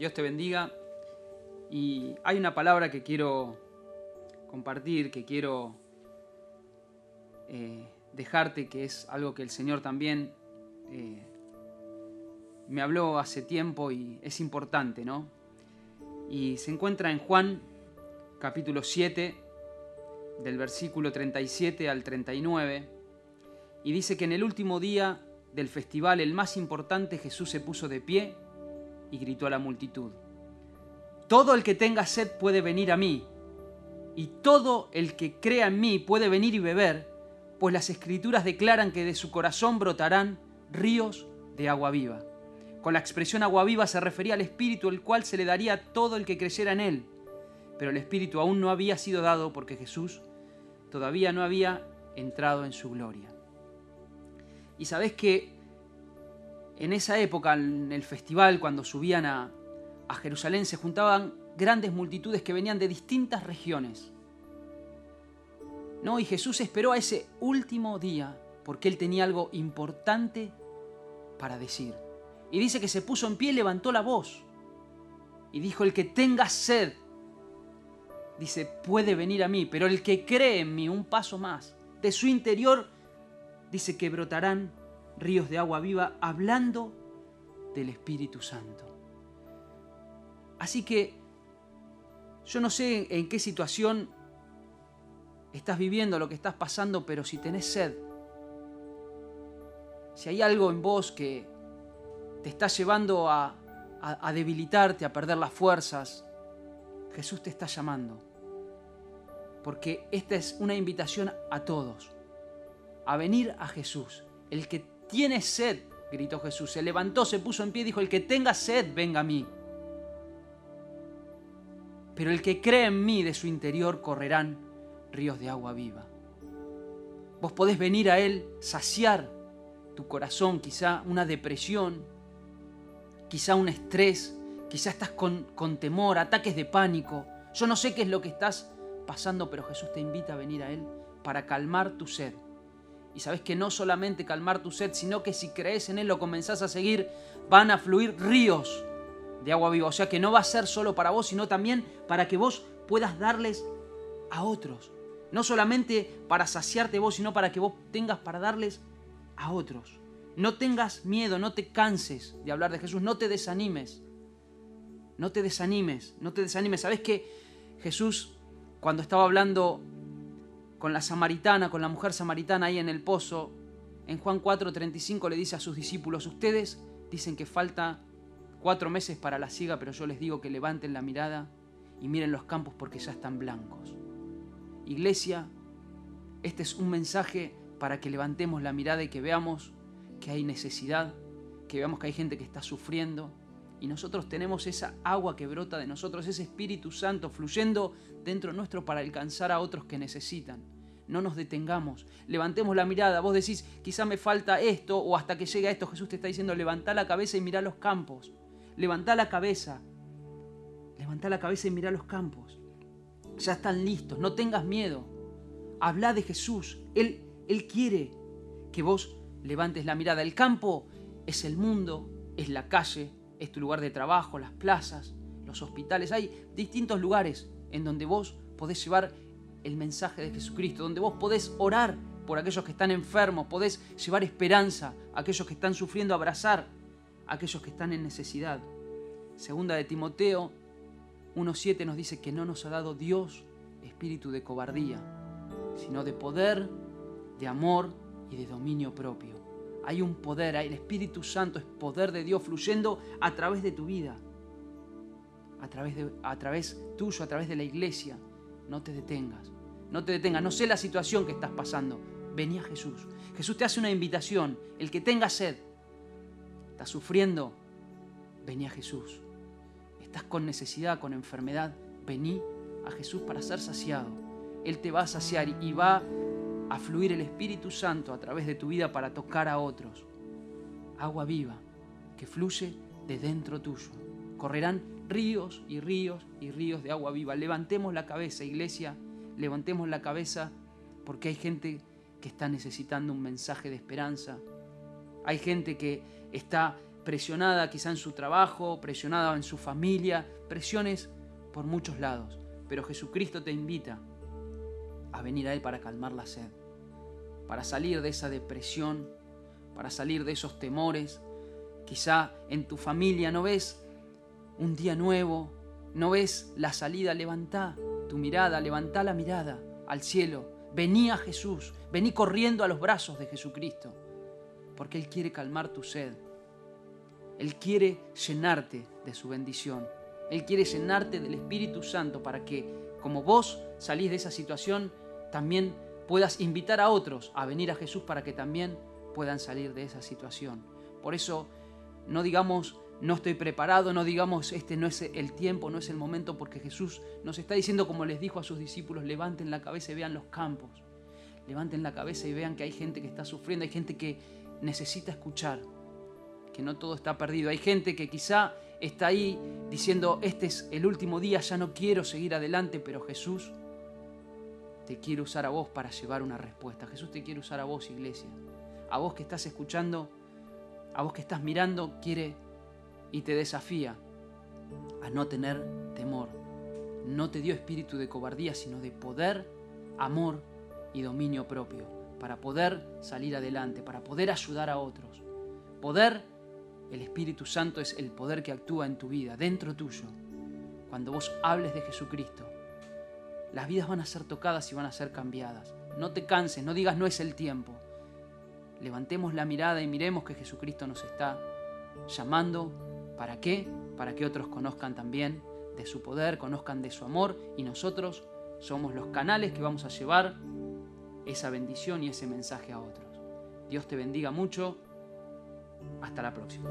Dios te bendiga. Y hay una palabra que quiero compartir, que quiero eh, dejarte, que es algo que el Señor también eh, me habló hace tiempo y es importante, ¿no? Y se encuentra en Juan capítulo 7, del versículo 37 al 39, y dice que en el último día del festival, el más importante, Jesús se puso de pie y gritó a la multitud, Todo el que tenga sed puede venir a mí, y todo el que crea en mí puede venir y beber, pues las escrituras declaran que de su corazón brotarán ríos de agua viva. Con la expresión agua viva se refería al Espíritu, el cual se le daría a todo el que creyera en él. Pero el Espíritu aún no había sido dado porque Jesús todavía no había entrado en su gloria. Y sabes que en esa época, en el festival, cuando subían a, Jerusalén, se juntaban grandes multitudes que venían de distintas regiones. No, y Jesús esperó a ese último día porque él tenía algo importante para decir. Y dice que se puso en pie y levantó la voz. Y dijo, el que tenga sed, dice, puede venir a mí, pero el que cree en mí, un paso más, de su interior, dice que brotarán ríos de agua viva hablando del Espíritu Santo. Así que yo no sé en qué situación estás viviendo, lo que estás pasando, pero si tenés sed, si hay algo en vos que te está llevando a, a, debilitarte, a perder las fuerzas, Jesús te está llamando. Porque esta es una invitación a todos, a venir a Jesús. El que tiene sed, gritó Jesús, se levantó, se puso en pie y dijo, el que tenga sed, venga a mí. Pero el que cree en mí, de su interior correrán ríos de agua viva. Vos podés venir a Él, saciar tu corazón, quizá una depresión, quizá un estrés, quizá estás con, con temor, ataques de pánico. Yo no sé qué es lo que estás pasando, pero Jesús te invita a venir a Él para calmar tu sed. Y sabes que no solamente calmar tu sed, sino que si crees en Él, lo comenzás a seguir, van a fluir ríos de agua viva. O sea que no va a ser solo para vos, sino también para que vos puedas darles a otros. No solamente para saciarte vos, sino para que vos tengas para darles a otros. No tengas miedo, no te canses de hablar de Jesús, no te desanimes. No te desanimes, no te desanimes. ¿Sabes que Jesús, cuando estaba hablando con la samaritana, con la mujer samaritana ahí en el pozo, en Juan 4:35 le dice a sus discípulos, ustedes dicen que falta cuatro meses para la siega, pero yo les digo que levanten la mirada y miren los campos porque ya están blancos. Iglesia, este es un mensaje para que levantemos la mirada y que veamos que hay necesidad, que veamos que hay gente que está sufriendo y nosotros tenemos esa agua que brota de nosotros, ese Espíritu Santo fluyendo dentro nuestro para alcanzar a otros que necesitan. No nos detengamos, levantemos la mirada. Vos decís, quizá me falta esto o hasta que llegue a esto. Jesús te está diciendo, levanta la cabeza y mira los campos. Levanta la cabeza. Levanta la cabeza y mira los campos. Ya están listos, no tengas miedo. Habla de Jesús. Él, Él quiere que vos levantes la mirada. El campo es el mundo, es la calle, es tu lugar de trabajo, las plazas, los hospitales. Hay distintos lugares en donde vos podés llevar el mensaje de Jesucristo, donde vos podés orar por aquellos que están enfermos, podés llevar esperanza a aquellos que están sufriendo, abrazar a aquellos que están en necesidad. Segunda de Timoteo 1.7 nos dice que no nos ha dado Dios espíritu de cobardía, sino de poder, de amor y de dominio propio. Hay un poder, el Espíritu Santo es poder de Dios fluyendo a través de tu vida, a través, de, a través tuyo, a través de la iglesia. No te detengas, no te detengas. No sé la situación que estás pasando. Vení a Jesús. Jesús te hace una invitación. El que tenga sed, está sufriendo, vení a Jesús. Estás con necesidad, con enfermedad, vení a Jesús para ser saciado. Él te va a saciar y va a fluir el Espíritu Santo a través de tu vida para tocar a otros. Agua viva que fluye de dentro tuyo. Correrán ríos y ríos y ríos de agua viva. Levantemos la cabeza, iglesia, levantemos la cabeza porque hay gente que está necesitando un mensaje de esperanza. Hay gente que está presionada quizá en su trabajo, presionada en su familia, presiones por muchos lados. Pero Jesucristo te invita a venir a Él para calmar la sed, para salir de esa depresión, para salir de esos temores. Quizá en tu familia no ves un día nuevo, no ves la salida, levanta tu mirada, levanta la mirada al cielo, vení a Jesús, vení corriendo a los brazos de Jesucristo, porque Él quiere calmar tu sed, Él quiere llenarte de su bendición, Él quiere llenarte del Espíritu Santo para que, como vos salís de esa situación, también puedas invitar a otros a venir a Jesús para que también puedan salir de esa situación. Por eso, no digamos, no estoy preparado, no digamos, este no es el tiempo, no es el momento, porque Jesús nos está diciendo, como les dijo a sus discípulos, levanten la cabeza y vean los campos. Levanten la cabeza y vean que hay gente que está sufriendo, hay gente que necesita escuchar, que no todo está perdido. Hay gente que quizá está ahí diciendo, este es el último día, ya no quiero seguir adelante, pero Jesús te quiere usar a vos para llevar una respuesta. Jesús te quiere usar a vos, iglesia. A vos que estás escuchando, a vos que estás mirando, quiere y te desafía a no tener temor. No te dio espíritu de cobardía, sino de poder, amor y dominio propio, para poder salir adelante, para poder ayudar a otros. Poder, el Espíritu Santo es el poder que actúa en tu vida, dentro tuyo. Cuando vos hables de Jesucristo, las vidas van a ser tocadas y van a ser cambiadas. No te canses, no digas no es el tiempo. Levantemos la mirada y miremos que Jesucristo nos está llamando. ¿Para qué? Para que otros conozcan también de su poder, conozcan de su amor y nosotros somos los canales que vamos a llevar esa bendición y ese mensaje a otros. Dios te bendiga mucho. Hasta la próxima.